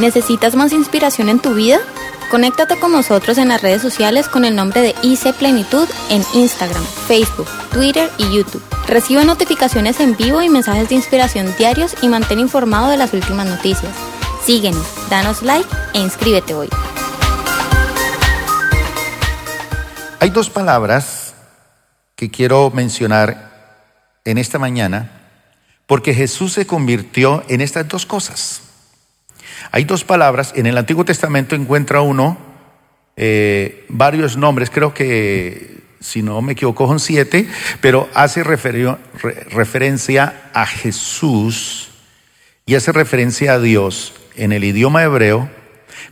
¿Necesitas más inspiración en tu vida? Conéctate con nosotros en las redes sociales con el nombre de IC Plenitud en Instagram, Facebook, Twitter y YouTube. Recibe notificaciones en vivo y mensajes de inspiración diarios y mantén informado de las últimas noticias. Síguenos, danos like e inscríbete hoy. Hay dos palabras que quiero mencionar en esta mañana porque Jesús se convirtió en estas dos cosas. Hay dos palabras, en el Antiguo Testamento encuentra uno eh, varios nombres, creo que si no me equivoco son siete, pero hace referencia a Jesús y hace referencia a Dios en el idioma hebreo,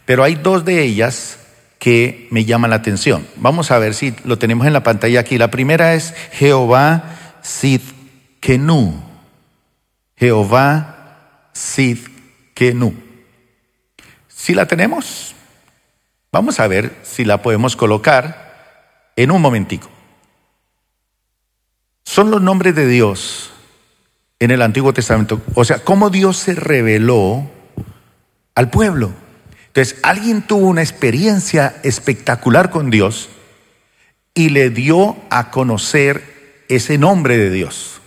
pero hay dos de ellas que me llaman la atención. Vamos a ver si lo tenemos en la pantalla aquí. La primera es Jehová Sidkenu. Jehová Sidkenu. Si la tenemos, vamos a ver si la podemos colocar en un momentico. Son los nombres de Dios en el Antiguo Testamento. O sea, cómo Dios se reveló al pueblo. Entonces, alguien tuvo una experiencia espectacular con Dios y le dio a conocer ese nombre de Dios.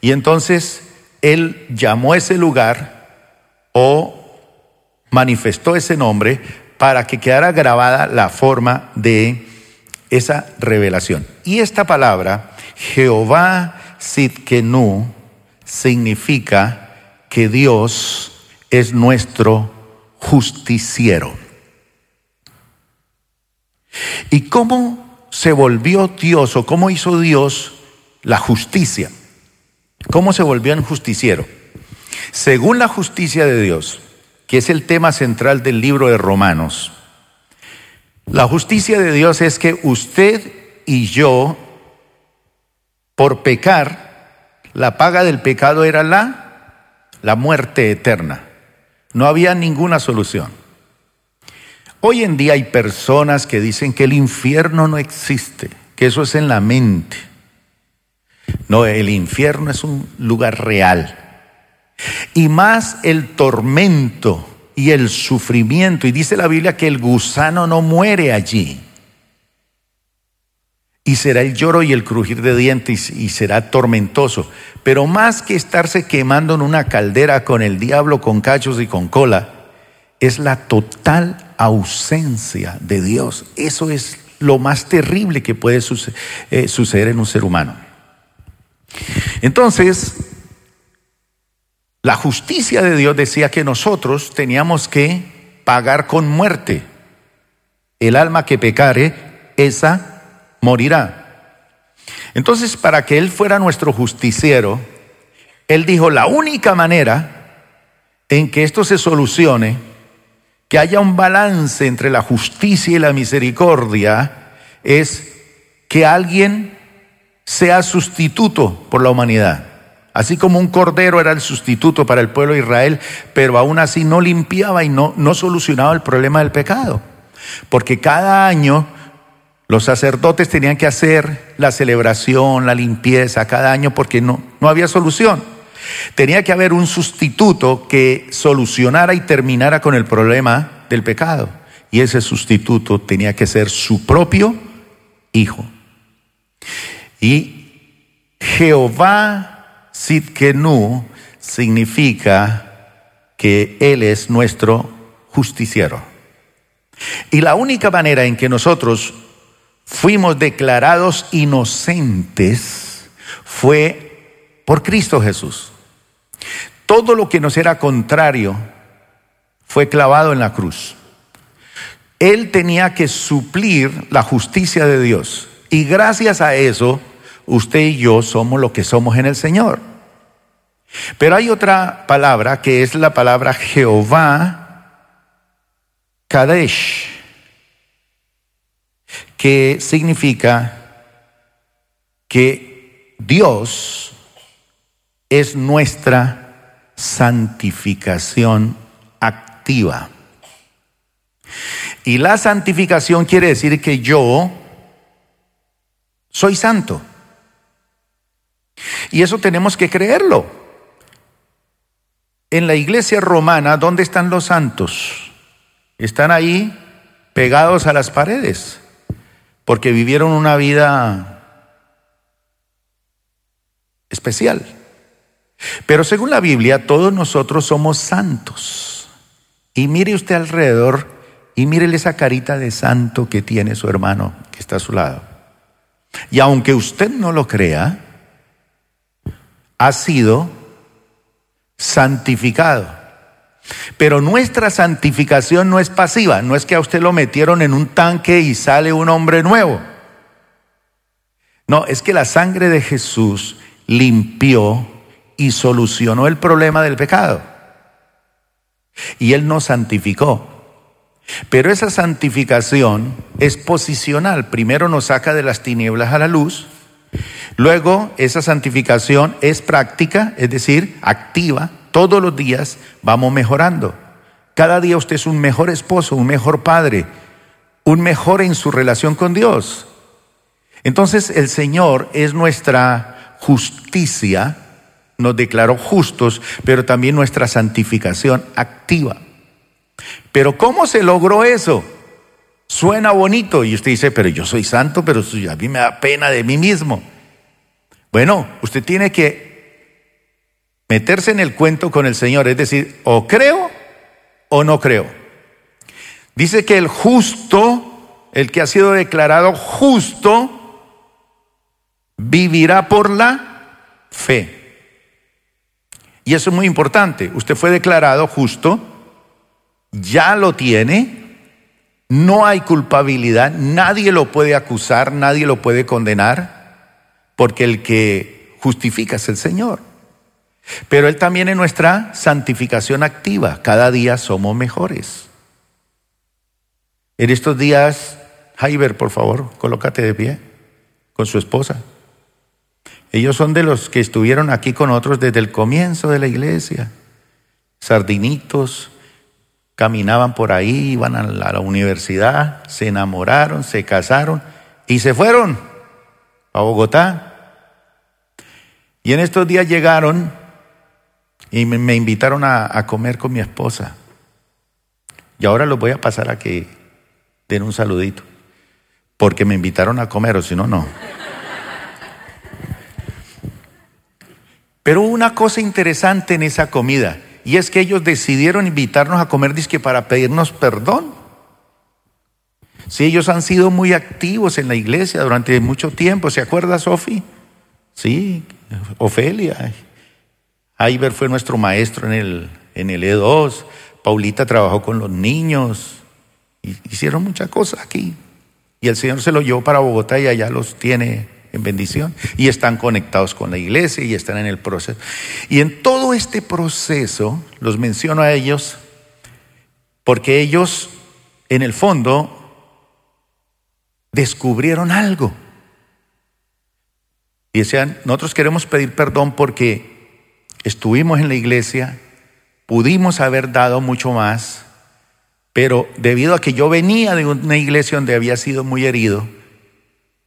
Y entonces él llamó a ese lugar o manifestó ese nombre para que quedara grabada la forma de esa revelación. Y esta palabra, Jehová Sidkenu, significa que Dios es nuestro justiciero. ¿Y cómo se volvió Dios o cómo hizo Dios la justicia? ¿Cómo se volvió en justiciero? Según la justicia de Dios, que es el tema central del libro de Romanos, la justicia de Dios es que usted y yo, por pecar, la paga del pecado era la, la muerte eterna. No había ninguna solución. Hoy en día hay personas que dicen que el infierno no existe, que eso es en la mente. No, el infierno es un lugar real. Y más el tormento y el sufrimiento. Y dice la Biblia que el gusano no muere allí. Y será el lloro y el crujir de dientes y será tormentoso. Pero más que estarse quemando en una caldera con el diablo, con cachos y con cola, es la total ausencia de Dios. Eso es lo más terrible que puede eh, suceder en un ser humano. Entonces, la justicia de Dios decía que nosotros teníamos que pagar con muerte. El alma que pecare, esa morirá. Entonces, para que Él fuera nuestro justiciero, Él dijo, la única manera en que esto se solucione, que haya un balance entre la justicia y la misericordia, es que alguien sea sustituto por la humanidad. Así como un cordero era el sustituto para el pueblo de Israel, pero aún así no limpiaba y no, no solucionaba el problema del pecado. Porque cada año los sacerdotes tenían que hacer la celebración, la limpieza cada año porque no, no había solución. Tenía que haber un sustituto que solucionara y terminara con el problema del pecado. Y ese sustituto tenía que ser su propio hijo. Y Jehová Sidkenu significa que Él es nuestro justiciero. Y la única manera en que nosotros fuimos declarados inocentes fue por Cristo Jesús. Todo lo que nos era contrario fue clavado en la cruz. Él tenía que suplir la justicia de Dios. Y gracias a eso, usted y yo somos lo que somos en el Señor. Pero hay otra palabra que es la palabra Jehová Kadesh, que significa que Dios es nuestra santificación activa. Y la santificación quiere decir que yo soy santo. Y eso tenemos que creerlo. En la iglesia romana, ¿dónde están los santos? Están ahí pegados a las paredes, porque vivieron una vida especial. Pero según la Biblia, todos nosotros somos santos. Y mire usted alrededor y mírele esa carita de santo que tiene su hermano que está a su lado. Y aunque usted no lo crea, ha sido santificado. Pero nuestra santificación no es pasiva, no es que a usted lo metieron en un tanque y sale un hombre nuevo. No, es que la sangre de Jesús limpió y solucionó el problema del pecado. Y Él nos santificó. Pero esa santificación es posicional. Primero nos saca de las tinieblas a la luz Luego, esa santificación es práctica, es decir, activa. Todos los días vamos mejorando. Cada día usted es un mejor esposo, un mejor padre, un mejor en su relación con Dios. Entonces el Señor es nuestra justicia, nos declaró justos, pero también nuestra santificación activa. Pero ¿cómo se logró eso? Suena bonito y usted dice, pero yo soy santo, pero a mí me da pena de mí mismo. Bueno, usted tiene que meterse en el cuento con el Señor, es decir, o creo o no creo. Dice que el justo, el que ha sido declarado justo, vivirá por la fe. Y eso es muy importante. Usted fue declarado justo, ya lo tiene, no hay culpabilidad, nadie lo puede acusar, nadie lo puede condenar porque el que justifica es el Señor. Pero Él también en nuestra santificación activa, cada día somos mejores. En estos días, Jaiber, por favor, colócate de pie con su esposa. Ellos son de los que estuvieron aquí con otros desde el comienzo de la iglesia. Sardinitos, caminaban por ahí, iban a la universidad, se enamoraron, se casaron y se fueron a Bogotá. Y en estos días llegaron y me, invitaron a, comer con mi esposa. Y ahora los voy a pasar a que den un saludito. Porque me invitaron a comer, o si no, no. Pero hubo una cosa interesante en esa comida, y es que ellos decidieron invitarnos a comer disque para pedirnos perdón. Si ellos han sido muy activos en la iglesia durante mucho tiempo, ¿se acuerda, Sofi? Sí, Ofelia. Aiber fue nuestro maestro en el, en el E2. Paulita trabajó con los niños. Hicieron muchas cosas aquí. Y el Señor se lo llevó para Bogotá y allá los tiene en bendición. Y están conectados con la iglesia y están en el proceso. Y en todo este proceso, los menciono a ellos, porque ellos, en el fondo, descubrieron algo. Y decían, nosotros queremos pedir perdón porque estuvimos en la iglesia, pudimos haber dado mucho más, pero debido a que yo venía de una iglesia donde había sido muy herido,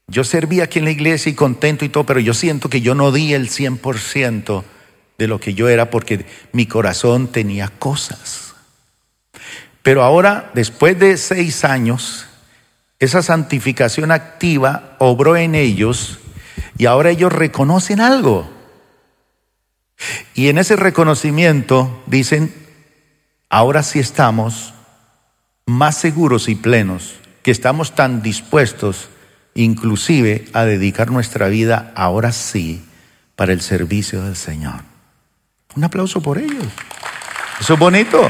yo servía aquí en la iglesia y contento y todo, pero yo siento que yo no di el 100% de lo que yo era porque mi corazón tenía cosas. Pero ahora, después de seis años, esa santificación activa obró en ellos y ahora ellos reconocen algo. Y en ese reconocimiento dicen, ahora sí estamos más seguros y plenos, que estamos tan dispuestos inclusive a dedicar nuestra vida ahora sí para el servicio del Señor. Un aplauso por ellos. Eso es bonito.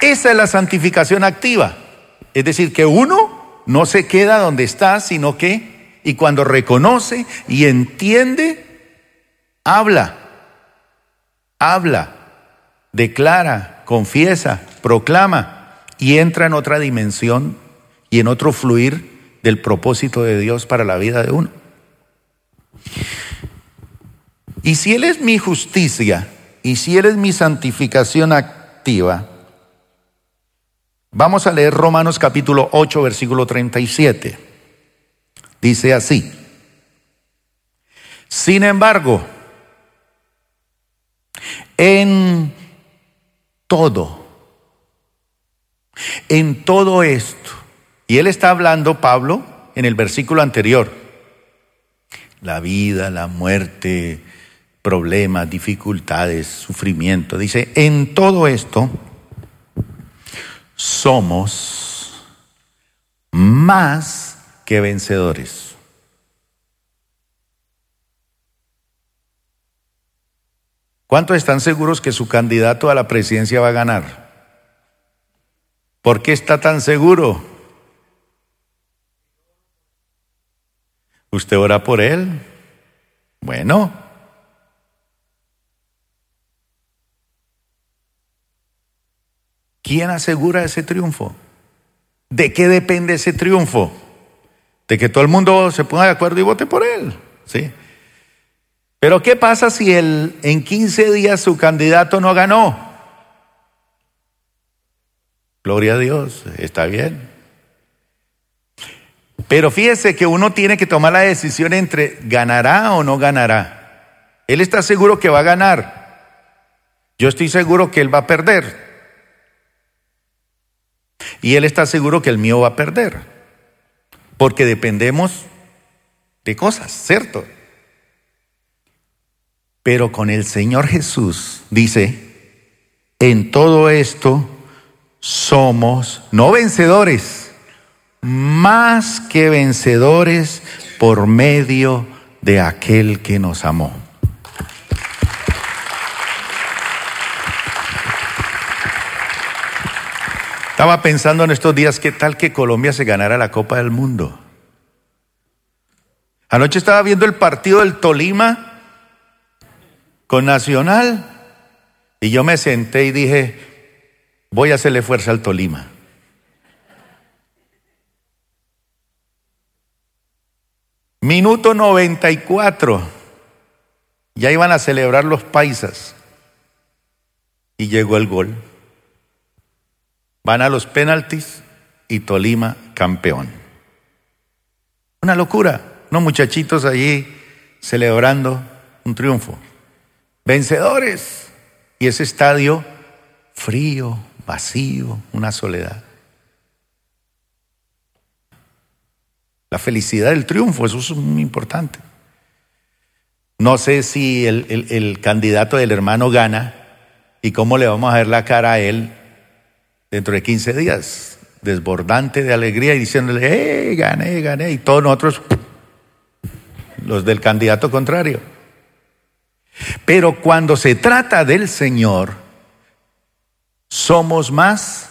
Esa es la santificación activa. Es decir, que uno no se queda donde está, sino que, y cuando reconoce y entiende, habla, habla, declara, confiesa, proclama y entra en otra dimensión y en otro fluir del propósito de Dios para la vida de uno. Y si Él es mi justicia y si Él es mi santificación activa, Vamos a leer Romanos capítulo 8, versículo 37. Dice así. Sin embargo, en todo, en todo esto. Y él está hablando, Pablo, en el versículo anterior. La vida, la muerte, problemas, dificultades, sufrimiento. Dice, en todo esto somos más que vencedores. ¿Cuántos están seguros que su candidato a la presidencia va a ganar? ¿Por qué está tan seguro? ¿Usted ora por él? Bueno, ¿Quién asegura ese triunfo? ¿De qué depende ese triunfo? De que todo el mundo se ponga de acuerdo y vote por él. ¿sí? Pero ¿qué pasa si él, en 15 días su candidato no ganó? Gloria a Dios, está bien. Pero fíjese que uno tiene que tomar la decisión entre ganará o no ganará. Él está seguro que va a ganar. Yo estoy seguro que él va a perder. Y él está seguro que el mío va a perder. Porque dependemos de cosas, ¿cierto? Pero con el Señor Jesús dice, en todo esto somos no vencedores, más que vencedores por medio de aquel que nos amó. Estaba pensando en estos días qué tal que Colombia se ganara la Copa del Mundo. Anoche estaba viendo el partido del Tolima con Nacional y yo me senté y dije, voy a hacerle fuerza al Tolima. Minuto 94. Ya iban a celebrar los paisas. Y llegó el gol. Van a los penaltis y Tolima campeón. Una locura. Unos muchachitos allí celebrando un triunfo. Vencedores. Y ese estadio frío, vacío, una soledad. La felicidad del triunfo, eso es muy importante. No sé si el, el candidato del hermano gana y cómo le vamos a ver la cara a él dentro de 15 días, desbordante de alegría y diciéndole, ¡eh, gané, gané! Y todos nosotros, los del candidato contrario. Pero cuando se trata del Señor, somos más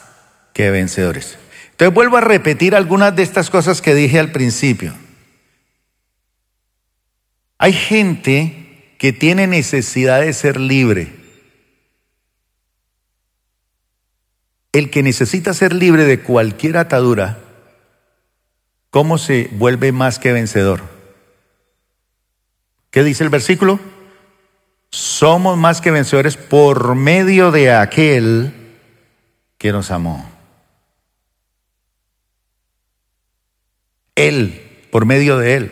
que vencedores. Entonces vuelvo a repetir algunas de estas cosas que dije al principio. Hay gente que tiene necesidad de ser libre. El que necesita ser libre de cualquier atadura, ¿cómo se vuelve más que vencedor? ¿Qué dice el versículo? Somos más que vencedores por medio de aquel que nos amó. Él, por medio de Él.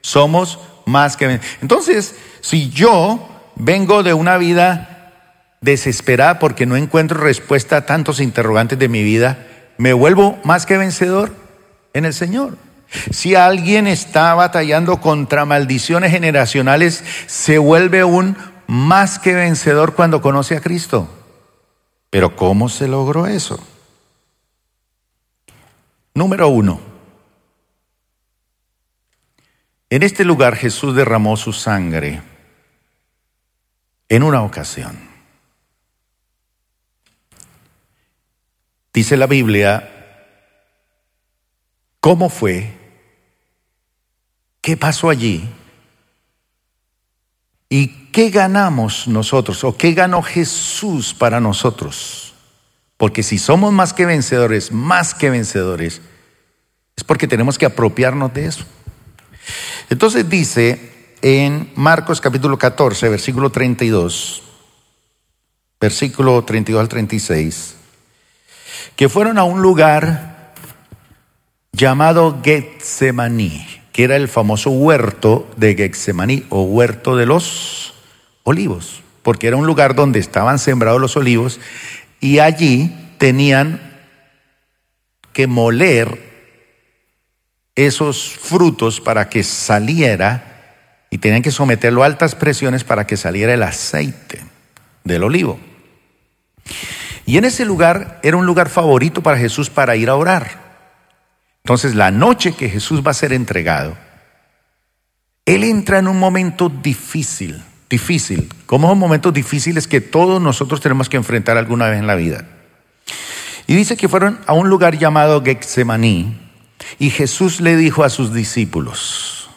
Somos más que. Entonces, si yo vengo de una vida desesperada porque no encuentro respuesta a tantos interrogantes de mi vida, me vuelvo más que vencedor en el Señor. Si alguien está batallando contra maldiciones generacionales, se vuelve un más que vencedor cuando conoce a Cristo. Pero ¿cómo se logró eso? Número uno. En este lugar Jesús derramó su sangre en una ocasión. Dice la Biblia, ¿cómo fue? ¿Qué pasó allí? ¿Y qué ganamos nosotros o qué ganó Jesús para nosotros? Porque si somos más que vencedores, más que vencedores, es porque tenemos que apropiarnos de eso. Entonces dice en Marcos capítulo 14, versículo 32, versículo 32 al 36, que fueron a un lugar llamado Getsemaní, que era el famoso huerto de Getsemaní o huerto de los olivos. porque era un lugar donde estaban sembrados los olivos y allí tenían que moler esos frutos para que saliera y tenían que someterlo a altas presiones para que saliera el aceite del olivo. Y en ese lugar era un lugar favorito para Jesús para ir a orar. Entonces la noche que Jesús va a ser entregado, Él entra en un momento difícil, difícil, como son momentos difíciles que todos nosotros tenemos que enfrentar alguna vez en la vida. Y dice que fueron a un lugar llamado Getsemaní y Jesús le dijo a sus discípulos,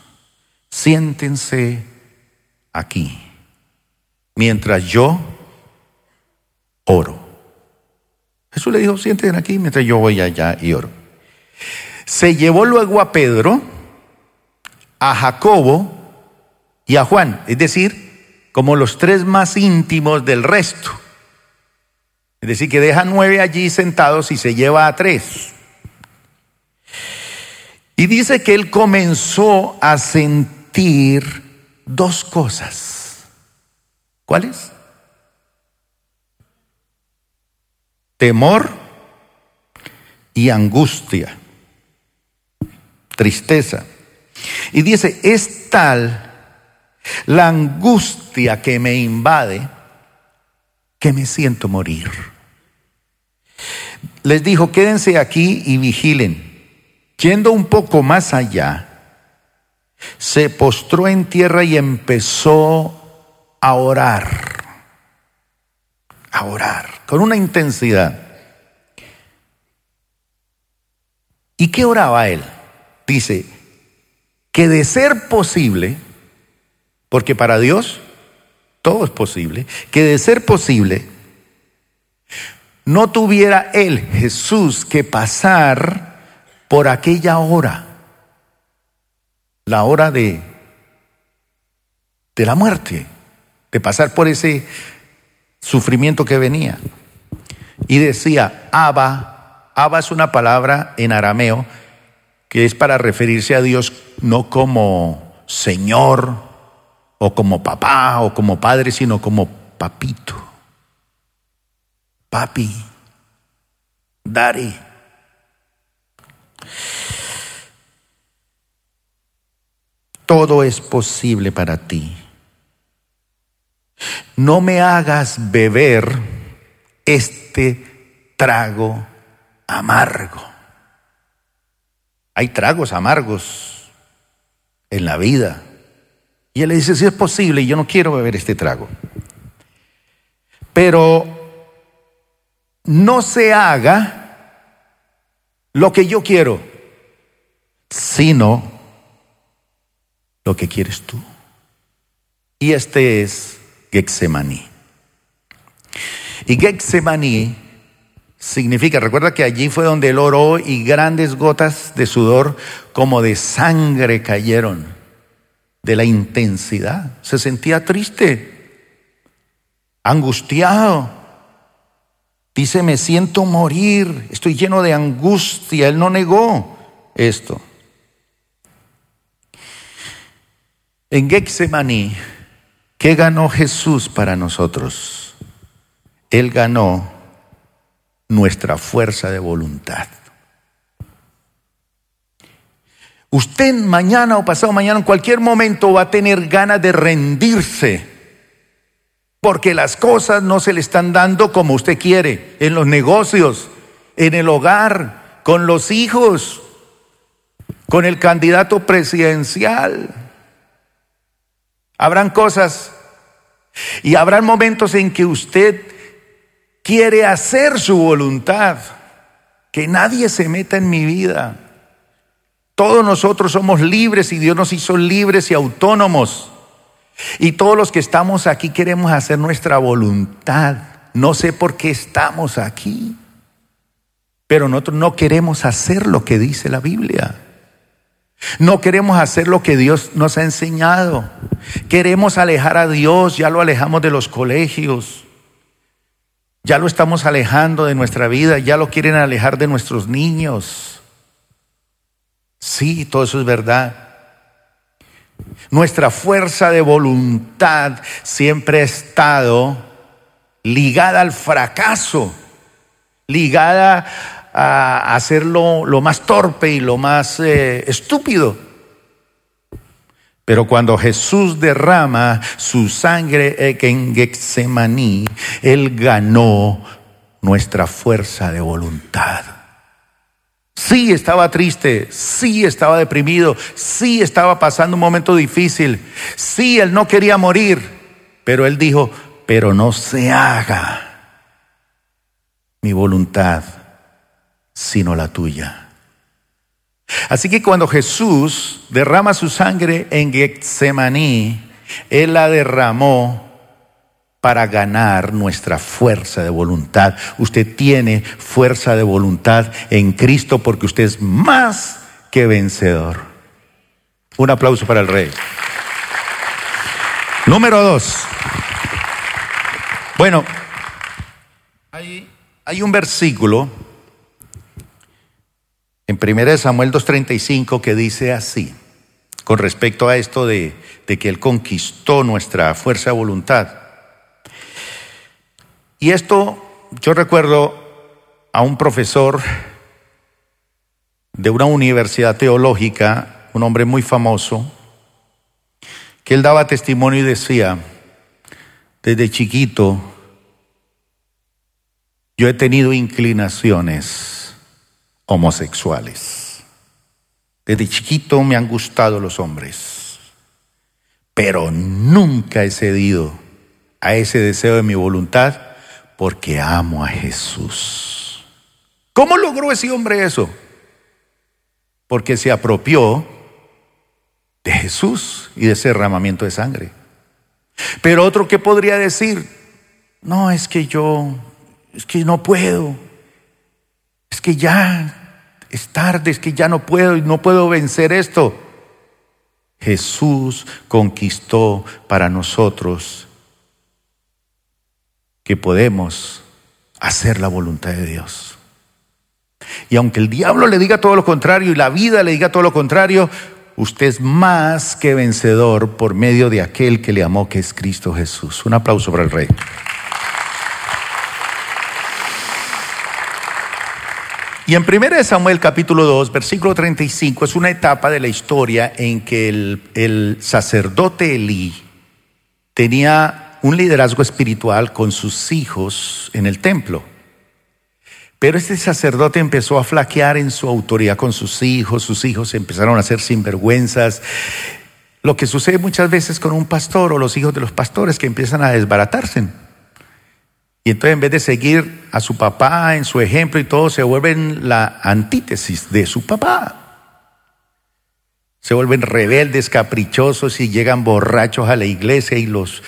siéntense aquí mientras yo oro. Jesús le dijo, siéntense aquí mientras yo voy allá y oro. Se llevó luego a Pedro, a Jacobo y a Juan, es decir, como los tres más íntimos del resto. Es decir, que deja nueve allí sentados y se lleva a tres. Y dice que él comenzó a sentir dos cosas. ¿Cuáles? Temor y angustia, tristeza. Y dice, es tal la angustia que me invade que me siento morir. Les dijo, quédense aquí y vigilen. Yendo un poco más allá, se postró en tierra y empezó a orar, a orar, con una intensidad. ¿Y qué oraba él? Dice, que de ser posible, porque para Dios todo es posible, que de ser posible, no tuviera él, Jesús, que pasar por aquella hora, la hora de, de la muerte, de pasar por ese sufrimiento que venía. Y decía, Abba, Abba es una palabra en arameo que es para referirse a Dios no como Señor o como papá o como padre, sino como papito. Papi, daddy. Todo es posible para ti. No me hagas beber este trago amargo. Hay tragos amargos en la vida. Y él le dice, si es posible, yo no quiero beber este trago. Pero no se haga lo que yo quiero, sino lo que quieres tú. Y este es Gexemaní. Y Gexemaní significa, recuerda que allí fue donde él oró y grandes gotas de sudor como de sangre cayeron de la intensidad. Se sentía triste, angustiado, Dice, me siento morir, estoy lleno de angustia. Él no negó esto. En Gexemaní, ¿qué ganó Jesús para nosotros? Él ganó nuestra fuerza de voluntad. Usted mañana o pasado mañana, en cualquier momento, va a tener ganas de rendirse porque las cosas no se le están dando como usted quiere, en los negocios, en el hogar, con los hijos, con el candidato presidencial. Habrán cosas y habrán momentos en que usted quiere hacer su voluntad, que nadie se meta en mi vida. Todos nosotros somos libres y Dios nos hizo libres y autónomos. Y todos los que estamos aquí queremos hacer nuestra voluntad. No sé por qué estamos aquí, pero nosotros no queremos hacer lo que dice la Biblia. No queremos hacer lo que Dios nos ha enseñado. Queremos alejar a Dios, ya lo alejamos de los colegios. Ya lo estamos alejando de nuestra vida, ya lo quieren alejar de nuestros niños. Sí, todo eso es verdad. Nuestra fuerza de voluntad siempre ha estado ligada al fracaso, ligada a hacerlo lo más torpe y lo más eh, estúpido. Pero cuando Jesús derrama su sangre en Getsemaní, Él ganó nuestra fuerza de voluntad. Sí estaba triste, sí estaba deprimido, sí estaba pasando un momento difícil, sí Él no quería morir, pero Él dijo, pero no se haga mi voluntad, sino la tuya. Así que cuando Jesús derrama su sangre en Getsemaní, Él la derramó para ganar nuestra fuerza de voluntad. Usted tiene fuerza de voluntad en Cristo porque usted es más que vencedor. Un aplauso para el rey. Número dos. Bueno, hay, hay un versículo en 1 Samuel 2.35 que dice así, con respecto a esto de, de que Él conquistó nuestra fuerza de voluntad. Y esto yo recuerdo a un profesor de una universidad teológica, un hombre muy famoso, que él daba testimonio y decía, desde chiquito yo he tenido inclinaciones homosexuales. Desde chiquito me han gustado los hombres, pero nunca he cedido a ese deseo de mi voluntad porque amo a Jesús. ¿Cómo logró ese hombre eso? Porque se apropió de Jesús y de ese derramamiento de sangre. Pero otro que podría decir, no, es que yo, es que no puedo, es que ya es tarde, es que ya no puedo y no puedo vencer esto. Jesús conquistó para nosotros que podemos hacer la voluntad de Dios. Y aunque el diablo le diga todo lo contrario y la vida le diga todo lo contrario, usted es más que vencedor por medio de aquel que le amó, que es Cristo Jesús. Un aplauso para el Rey. Y en 1 Samuel capítulo 2, versículo 35, es una etapa de la historia en que el, el sacerdote Elí tenía un liderazgo espiritual con sus hijos en el templo. Pero este sacerdote empezó a flaquear en su autoridad con sus hijos, sus hijos empezaron a ser sinvergüenzas. Lo que sucede muchas veces con un pastor o los hijos de los pastores que empiezan a desbaratarse. Y entonces en vez de seguir a su papá en su ejemplo y todo, se vuelven la antítesis de su papá. Se vuelven rebeldes, caprichosos y llegan borrachos a la iglesia y los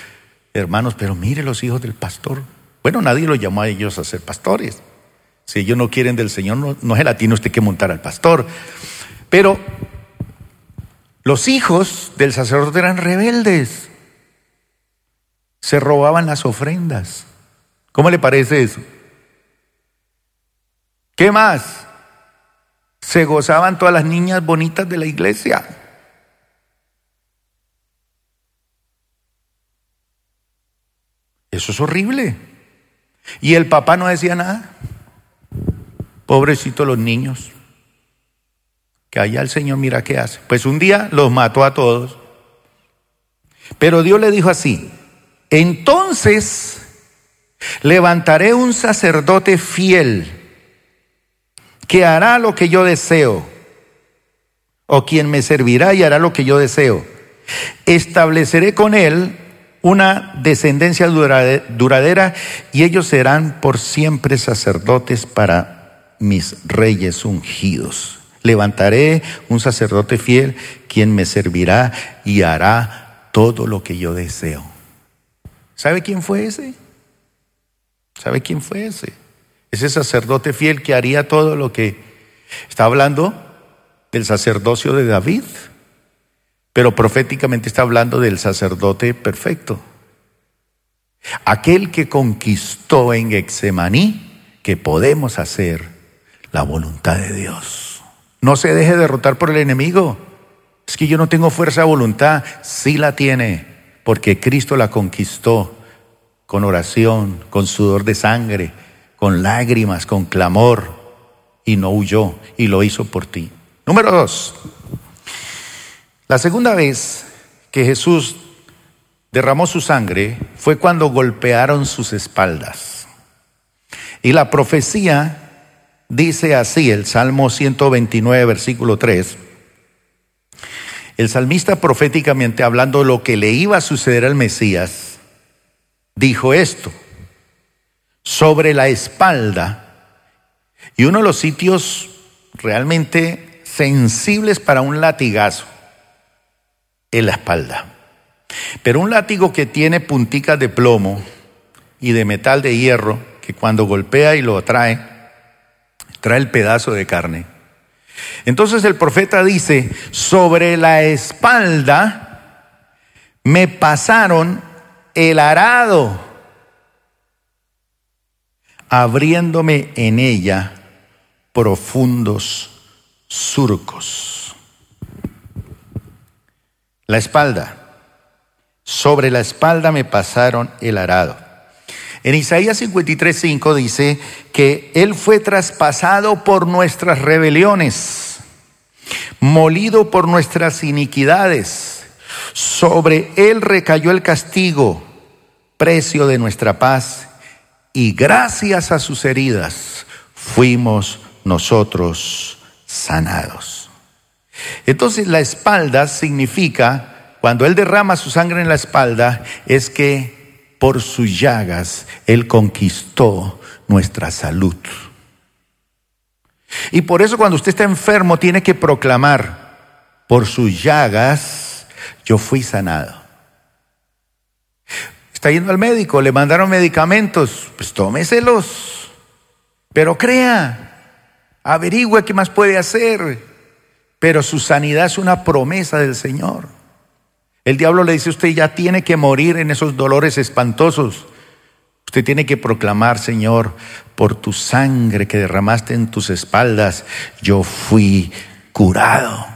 hermanos, pero mire los hijos del pastor. Bueno, nadie los llamó a ellos a ser pastores. Si ellos no quieren del Señor, no, no es latino usted que montar al pastor. Pero los hijos del sacerdote eran rebeldes. Se robaban las ofrendas ¿Cómo le parece eso? ¿Qué más? Se gozaban todas las niñas bonitas de la iglesia. Eso es horrible. Y el papá no decía nada. Pobrecito los niños. Que allá el Señor mira qué hace. Pues un día los mató a todos. Pero Dios le dijo así, entonces Levantaré un sacerdote fiel que hará lo que yo deseo, o quien me servirá y hará lo que yo deseo. Estableceré con él una descendencia duradera y ellos serán por siempre sacerdotes para mis reyes ungidos. Levantaré un sacerdote fiel quien me servirá y hará todo lo que yo deseo. ¿Sabe quién fue ese? ¿Sabe quién fue ese? Ese sacerdote fiel que haría todo lo que está hablando del sacerdocio de David, pero proféticamente está hablando del sacerdote perfecto. Aquel que conquistó en Getsemaní que podemos hacer la voluntad de Dios. No se deje derrotar por el enemigo. Es que yo no tengo fuerza de voluntad. Sí la tiene, porque Cristo la conquistó con oración, con sudor de sangre, con lágrimas, con clamor, y no huyó, y lo hizo por ti. Número dos, la segunda vez que Jesús derramó su sangre fue cuando golpearon sus espaldas. Y la profecía dice así, el Salmo 129, versículo 3, el salmista proféticamente hablando de lo que le iba a suceder al Mesías, dijo esto, sobre la espalda, y uno de los sitios realmente sensibles para un latigazo, en la espalda. Pero un látigo que tiene punticas de plomo y de metal de hierro, que cuando golpea y lo trae, trae el pedazo de carne. Entonces el profeta dice, sobre la espalda me pasaron el arado, abriéndome en ella profundos surcos. La espalda. Sobre la espalda me pasaron el arado. En Isaías 53:5 dice que Él fue traspasado por nuestras rebeliones, molido por nuestras iniquidades. Sobre Él recayó el castigo, precio de nuestra paz, y gracias a sus heridas fuimos nosotros sanados. Entonces la espalda significa, cuando Él derrama su sangre en la espalda, es que por sus llagas Él conquistó nuestra salud. Y por eso cuando usted está enfermo tiene que proclamar, por sus llagas yo fui sanado. Está yendo al médico, le mandaron medicamentos, pues tómeselos, pero crea, averigüe qué más puede hacer, pero su sanidad es una promesa del Señor. El diablo le dice, usted ya tiene que morir en esos dolores espantosos. Usted tiene que proclamar, Señor, por tu sangre que derramaste en tus espaldas, yo fui curado.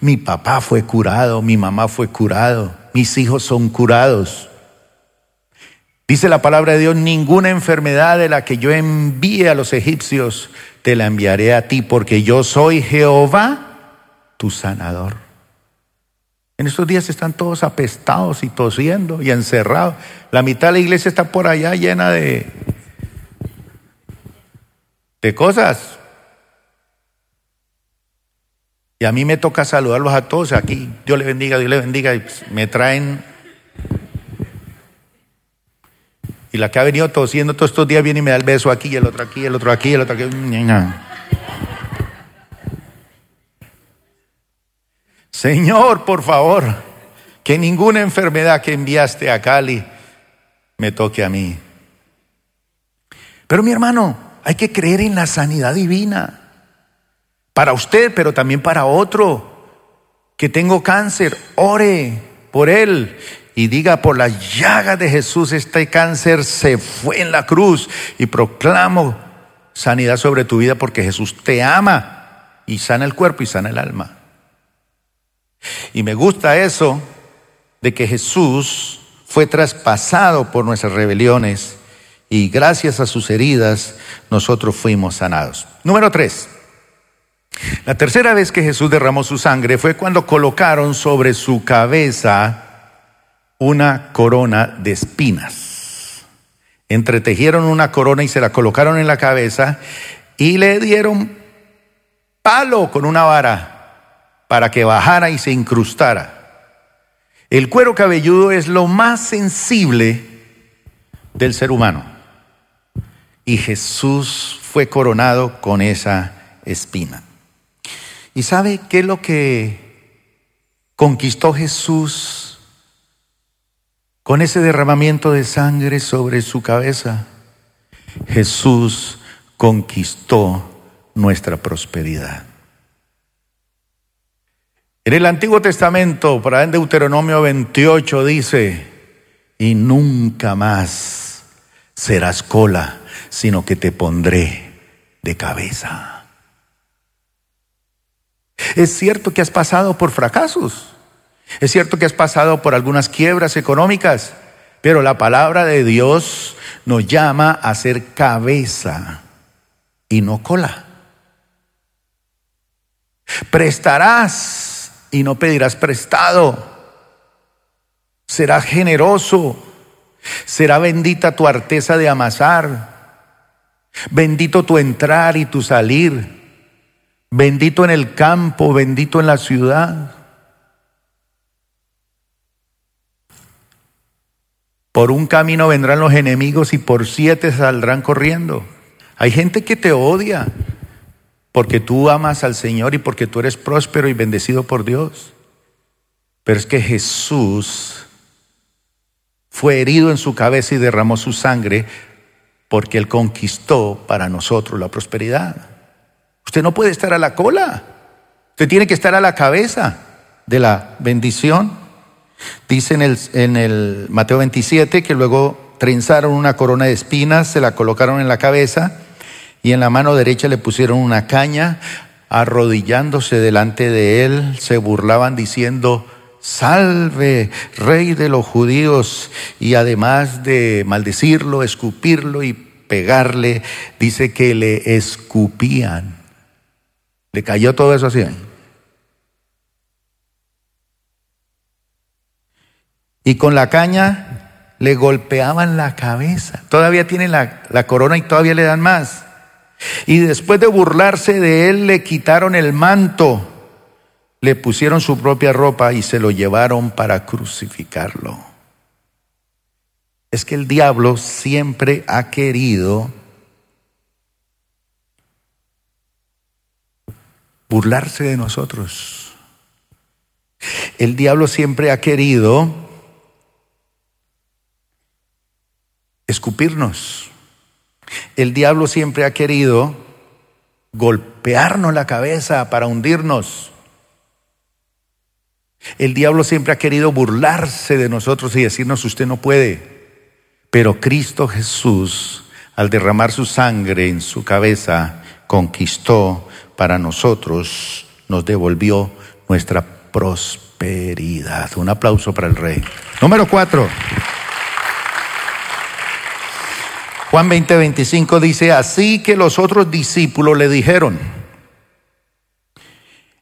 Mi papá fue curado, mi mamá fue curado, mis hijos son curados. Dice la palabra de Dios, ninguna enfermedad de la que yo envíe a los egipcios te la enviaré a ti, porque yo soy Jehová, tu sanador. En estos días están todos apestados y tosiendo y encerrados. La mitad de la iglesia está por allá llena de, de cosas. Y a mí me toca saludarlos a todos aquí. Dios les bendiga, Dios les bendiga. Y me traen Y la que ha venido tosiendo todos estos días viene y me da el beso aquí, el otro aquí, el otro aquí, el otro aquí. Señor, por favor, que ninguna enfermedad que enviaste a Cali me toque a mí. Pero mi hermano, hay que creer en la sanidad divina. Para usted, pero también para otro. Que tengo cáncer, ore por él y diga por la llaga de Jesús este cáncer se fue en la cruz y proclamo sanidad sobre tu vida porque Jesús te ama y sana el cuerpo y sana el alma. Y me gusta eso de que Jesús fue traspasado por nuestras rebeliones y gracias a sus heridas nosotros fuimos sanados. Número tres. La tercera vez que Jesús derramó su sangre fue cuando colocaron sobre su cabeza una corona de espinas. Entretejieron una corona y se la colocaron en la cabeza y le dieron palo con una vara para que bajara y se incrustara. El cuero cabelludo es lo más sensible del ser humano. Y Jesús fue coronado con esa espina. ¿Y sabe qué es lo que conquistó Jesús con ese derramamiento de sangre sobre su cabeza, Jesús conquistó nuestra prosperidad. En el Antiguo Testamento, para en Deuteronomio 28, dice, y nunca más serás cola, sino que te pondré de cabeza. Es cierto que has pasado por fracasos. Es cierto que has pasado por algunas quiebras económicas, pero la palabra de Dios nos llama a ser cabeza y no cola. Prestarás y no pedirás prestado. Serás generoso. Será bendita tu arteza de amasar. Bendito tu entrar y tu salir. Bendito en el campo, bendito en la ciudad. Por un camino vendrán los enemigos y por siete saldrán corriendo. Hay gente que te odia porque tú amas al Señor y porque tú eres próspero y bendecido por Dios. Pero es que Jesús fue herido en su cabeza y derramó su sangre porque Él conquistó para nosotros la prosperidad. Usted no puede estar a la cola, usted tiene que estar a la cabeza de la bendición. Dice en el, Mateo 27 que luego trenzaron una corona de espinas, se la colocaron en la cabeza y en la mano derecha le pusieron una caña, arrodillándose delante de él, se burlaban diciendo, salve, rey de los judíos, y además de maldecirlo, escupirlo y pegarle, dice que le escupían. Le cayó todo eso así. Y con la caña le golpeaban la cabeza. Todavía tiene la, la corona y todavía le dan más. Y después de burlarse de él, le quitaron el manto, le pusieron su propia ropa y se lo llevaron para crucificarlo. Es que el diablo siempre ha querido burlarse de nosotros. El diablo siempre ha querido escupirnos. El diablo siempre ha querido golpearnos la cabeza para hundirnos. El diablo siempre ha querido burlarse de nosotros y decirnos usted no puede. Pero Cristo Jesús, al derramar su sangre en su cabeza, conquistó para nosotros, nos devolvió nuestra prosperidad. Un aplauso para el rey. Número cuatro. Juan 20, 25 dice, así que los otros discípulos le dijeron,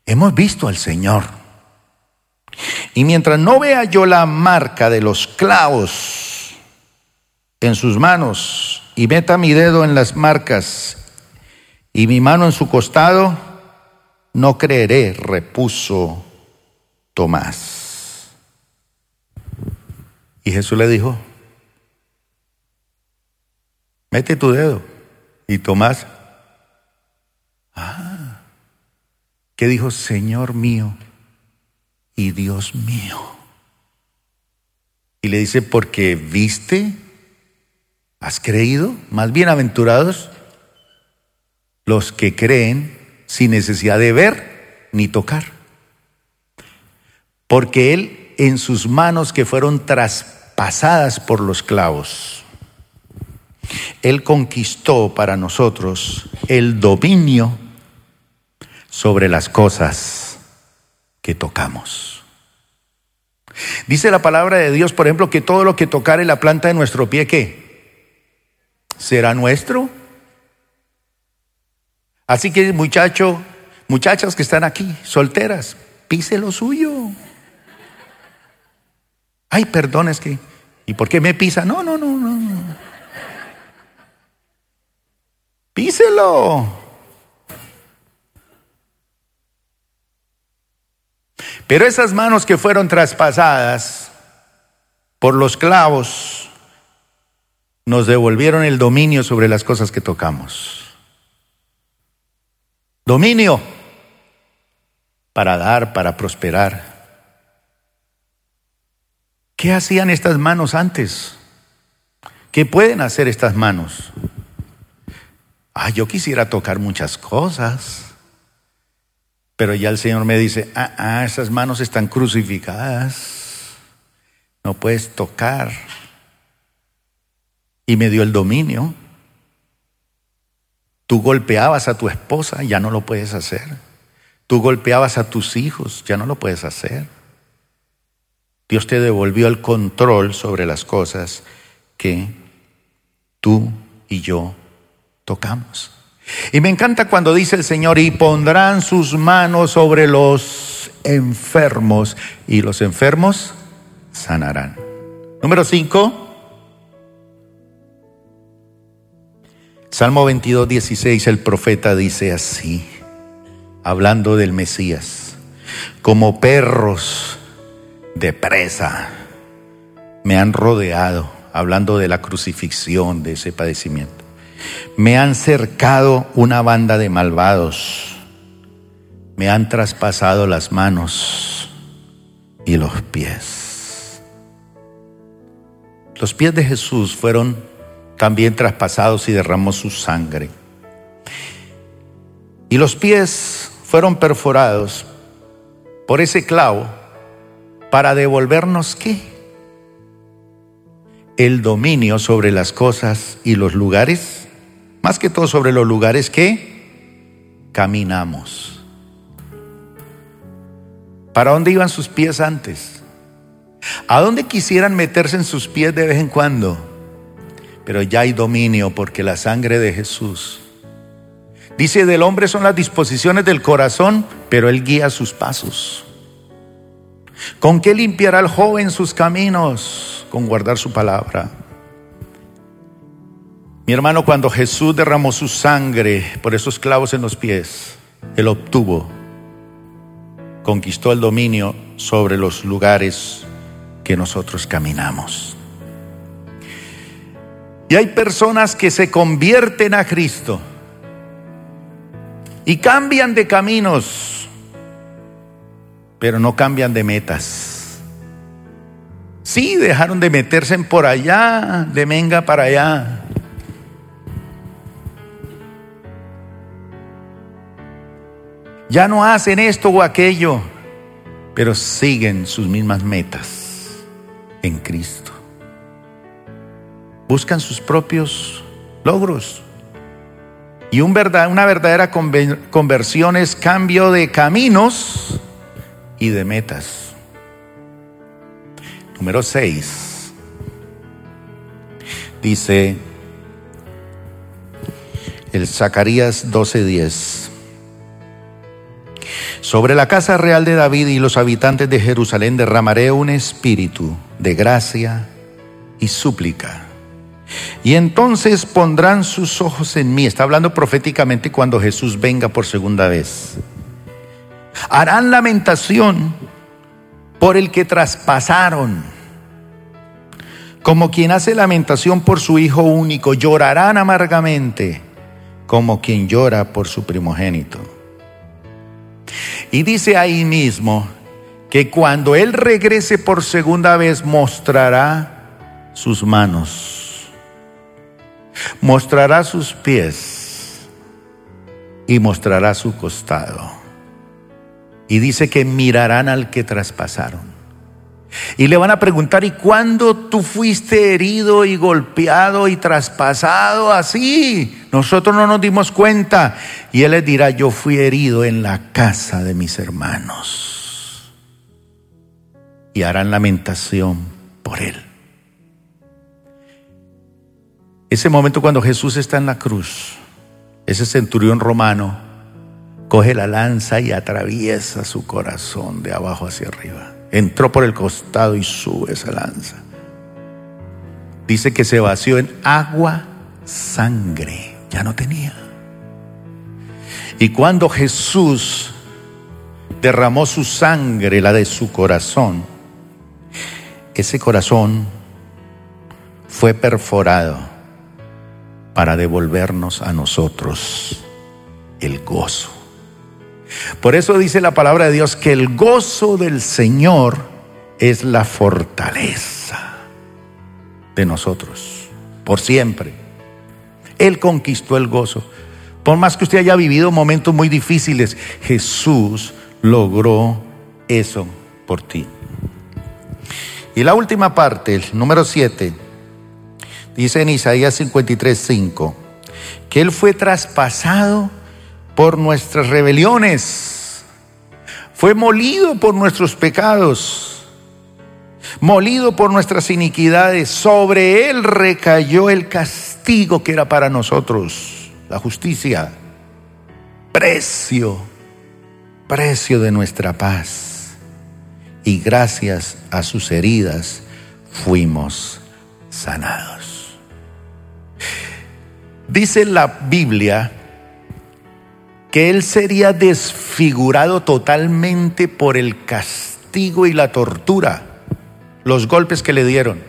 hemos visto al Señor. Y mientras no vea yo la marca de los clavos en sus manos y meta mi dedo en las marcas y mi mano en su costado, no creeré, repuso Tomás. Y Jesús le dijo, Mete tu dedo. Y Tomás, ah, ¿qué dijo Señor mío y Dios mío? Y le dice, porque viste, has creído, más bienaventurados los que creen sin necesidad de ver ni tocar. Porque Él en sus manos que fueron traspasadas por los clavos, él conquistó para nosotros el dominio sobre las cosas que tocamos. Dice la palabra de Dios, por ejemplo, que todo lo que tocare la planta de nuestro pie, ¿qué? ¿Será nuestro? Así que muchacho, muchachas que están aquí, solteras, pise lo suyo. Ay, perdón, es que, ¿y por qué me pisa? No, no, no, no. Píselo. Pero esas manos que fueron traspasadas por los clavos nos devolvieron el dominio sobre las cosas que tocamos. Dominio para dar, para prosperar. ¿Qué hacían estas manos antes? ¿Qué pueden hacer estas manos? Ah, yo quisiera tocar muchas cosas. Pero ya el Señor me dice, ah, ah, esas manos están crucificadas, no puedes tocar. Y me dio el dominio. Tú golpeabas a tu esposa, ya no lo puedes hacer. Tú golpeabas a tus hijos, ya no lo puedes hacer. Dios te devolvió el control sobre las cosas que tú y yo tocamos. Y me encanta cuando dice el Señor, y pondrán sus manos sobre los enfermos, y los enfermos sanarán. Número 5. Salmo 22, 16, el profeta dice así, hablando del Mesías, como perros de presa me han rodeado, hablando de la crucifixión, de ese padecimiento. Me han cercado una banda de malvados, me han traspasado las manos y los pies. Los pies de Jesús fueron también traspasados y derramó su sangre. Y los pies fueron perforados por ese clavo para devolvernos qué? El dominio sobre las cosas y los lugares, más que todo sobre los lugares que caminamos. ¿Para dónde iban sus pies antes? ¿A dónde quisieran meterse en sus pies de vez en cuando? Pero ya hay dominio porque la sangre de Jesús. Dice, del hombre son las disposiciones del corazón, pero él guía sus pasos. ¿Con qué limpiará el joven sus caminos? Con guardar su palabra. Mi hermano, cuando Jesús derramó su sangre por esos clavos en los pies, él obtuvo, conquistó el dominio sobre los lugares que nosotros caminamos. Y hay personas que se convierten a Cristo y cambian de caminos, pero no cambian de metas. Sí, dejaron de meterse en por allá, de menga para allá. Ya no hacen esto o aquello, pero siguen sus mismas metas en Cristo buscan sus propios logros. Y una verdadera conversión es cambio de caminos y de metas. Número 6. Dice el Zacarías 12:10. Sobre la casa real de David y los habitantes de Jerusalén derramaré un espíritu de gracia y súplica y entonces pondrán sus ojos en mí. Está hablando proféticamente cuando Jesús venga por segunda vez. Harán lamentación por el que traspasaron. Como quien hace lamentación por su hijo único, llorarán amargamente como quien llora por su primogénito. Y dice ahí mismo que cuando Él regrese por segunda vez mostrará sus manos mostrará sus pies y mostrará su costado. Y dice que mirarán al que traspasaron. Y le van a preguntar, ¿y cuándo tú fuiste herido y golpeado y traspasado así? Nosotros no nos dimos cuenta. Y él les dirá, yo fui herido en la casa de mis hermanos. Y harán lamentación por él. Ese momento cuando Jesús está en la cruz, ese centurión romano coge la lanza y atraviesa su corazón de abajo hacia arriba. Entró por el costado y sube esa lanza. Dice que se vació en agua, sangre. Ya no tenía. Y cuando Jesús derramó su sangre, la de su corazón, ese corazón fue perforado para devolvernos a nosotros el gozo. Por eso dice la palabra de Dios que el gozo del Señor es la fortaleza de nosotros, por siempre. Él conquistó el gozo. Por más que usted haya vivido momentos muy difíciles, Jesús logró eso por ti. Y la última parte, el número 7, dice en Isaías 53:5, que Él fue traspasado por nuestras rebeliones fue molido por nuestros pecados, molido por nuestras iniquidades. Sobre él recayó el castigo que era para nosotros, la justicia, precio, precio de nuestra paz. Y gracias a sus heridas fuimos sanados. Dice la Biblia que él sería desfigurado totalmente por el castigo y la tortura, los golpes que le dieron.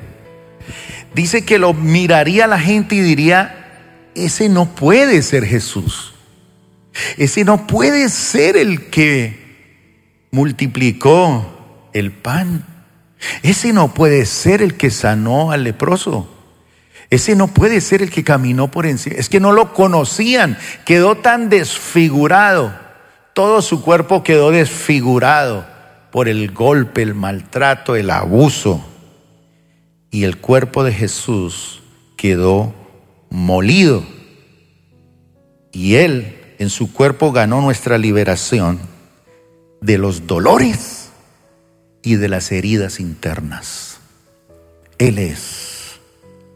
Dice que lo miraría la gente y diría, ese no puede ser Jesús. Ese no puede ser el que multiplicó el pan. Ese no puede ser el que sanó al leproso. Ese no puede ser el que caminó por encima. Es que no lo conocían. Quedó tan desfigurado. Todo su cuerpo quedó desfigurado por el golpe, el maltrato, el abuso. Y el cuerpo de Jesús quedó molido. Y Él en su cuerpo ganó nuestra liberación de los dolores y de las heridas internas. Él es